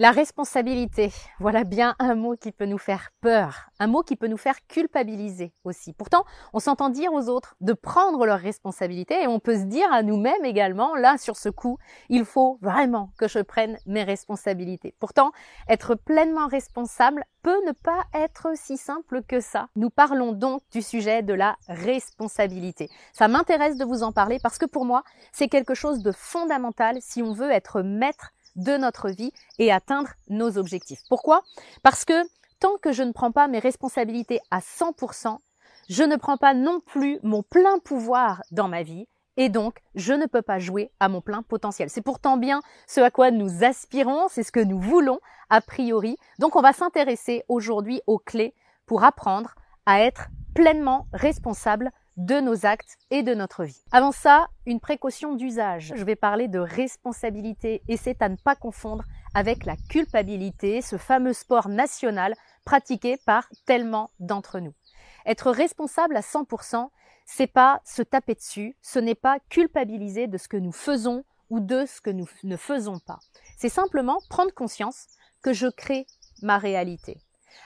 La responsabilité, voilà bien un mot qui peut nous faire peur, un mot qui peut nous faire culpabiliser aussi. Pourtant, on s'entend dire aux autres de prendre leurs responsabilités et on peut se dire à nous-mêmes également, là sur ce coup, il faut vraiment que je prenne mes responsabilités. Pourtant, être pleinement responsable peut ne pas être si simple que ça. Nous parlons donc du sujet de la responsabilité. Ça m'intéresse de vous en parler parce que pour moi, c'est quelque chose de fondamental si on veut être maître de notre vie et atteindre nos objectifs. Pourquoi? Parce que tant que je ne prends pas mes responsabilités à 100%, je ne prends pas non plus mon plein pouvoir dans ma vie et donc je ne peux pas jouer à mon plein potentiel. C'est pourtant bien ce à quoi nous aspirons, c'est ce que nous voulons a priori. Donc on va s'intéresser aujourd'hui aux clés pour apprendre à être pleinement responsable de nos actes et de notre vie. Avant ça, une précaution d'usage. Je vais parler de responsabilité et c'est à ne pas confondre avec la culpabilité, ce fameux sport national pratiqué par tellement d'entre nous. Être responsable à 100%, c'est pas se taper dessus, ce n'est pas culpabiliser de ce que nous faisons ou de ce que nous ne faisons pas. C'est simplement prendre conscience que je crée ma réalité.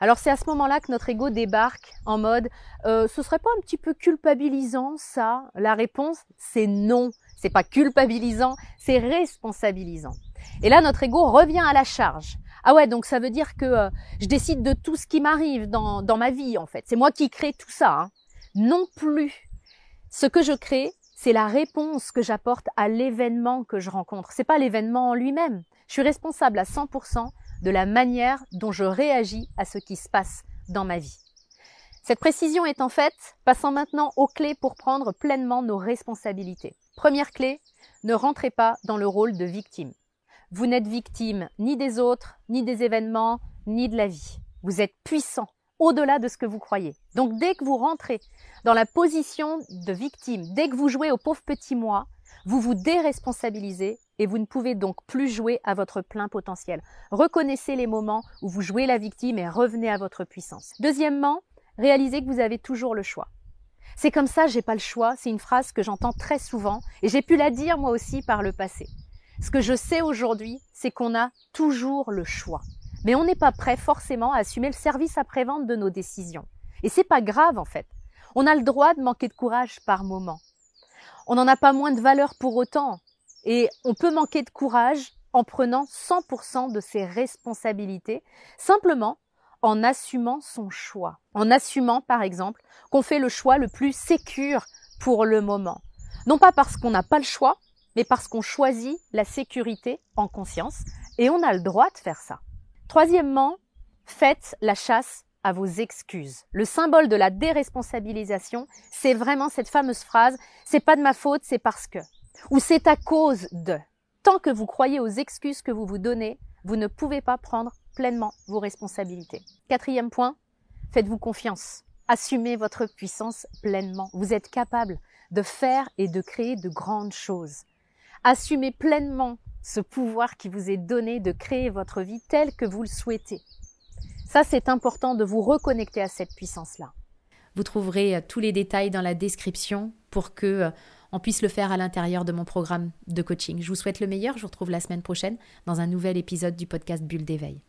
Alors c'est à ce moment-là que notre ego débarque en mode euh, ce serait pas un petit peu culpabilisant ça? La réponse c'est non. C'est pas culpabilisant, c'est responsabilisant. Et là notre ego revient à la charge. Ah ouais, donc ça veut dire que euh, je décide de tout ce qui m'arrive dans, dans ma vie en fait. C'est moi qui crée tout ça. Hein. Non plus. Ce que je crée, c'est la réponse que j'apporte à l'événement que je rencontre. C'est pas l'événement en lui-même. Je suis responsable à 100% de la manière dont je réagis à ce qui se passe dans ma vie. Cette précision est en fait passant maintenant aux clés pour prendre pleinement nos responsabilités. Première clé, ne rentrez pas dans le rôle de victime. Vous n'êtes victime ni des autres, ni des événements, ni de la vie. Vous êtes puissant au-delà de ce que vous croyez. Donc dès que vous rentrez dans la position de victime, dès que vous jouez au pauvre petit moi, vous vous déresponsabilisez et vous ne pouvez donc plus jouer à votre plein potentiel. Reconnaissez les moments où vous jouez la victime et revenez à votre puissance. Deuxièmement, réalisez que vous avez toujours le choix. C'est comme ça, j'ai pas le choix. C'est une phrase que j'entends très souvent et j'ai pu la dire moi aussi par le passé. Ce que je sais aujourd'hui, c'est qu'on a toujours le choix. Mais on n'est pas prêt forcément à assumer le service après-vente de nos décisions. Et c'est pas grave en fait. On a le droit de manquer de courage par moment. On n'en a pas moins de valeur pour autant. Et on peut manquer de courage en prenant 100% de ses responsabilités, simplement en assumant son choix. En assumant, par exemple, qu'on fait le choix le plus sécure pour le moment. Non pas parce qu'on n'a pas le choix, mais parce qu'on choisit la sécurité en conscience, et on a le droit de faire ça. Troisièmement, faites la chasse à vos excuses. Le symbole de la déresponsabilisation, c'est vraiment cette fameuse phrase, c'est pas de ma faute, c'est parce que ou c'est à cause de. Tant que vous croyez aux excuses que vous vous donnez, vous ne pouvez pas prendre pleinement vos responsabilités. Quatrième point, faites-vous confiance. Assumez votre puissance pleinement. Vous êtes capable de faire et de créer de grandes choses. Assumez pleinement ce pouvoir qui vous est donné de créer votre vie telle que vous le souhaitez. Ça, c'est important de vous reconnecter à cette puissance-là. Vous trouverez euh, tous les détails dans la description pour que euh, on puisse le faire à l'intérieur de mon programme de coaching. Je vous souhaite le meilleur. Je vous retrouve la semaine prochaine dans un nouvel épisode du podcast Bulle d'éveil.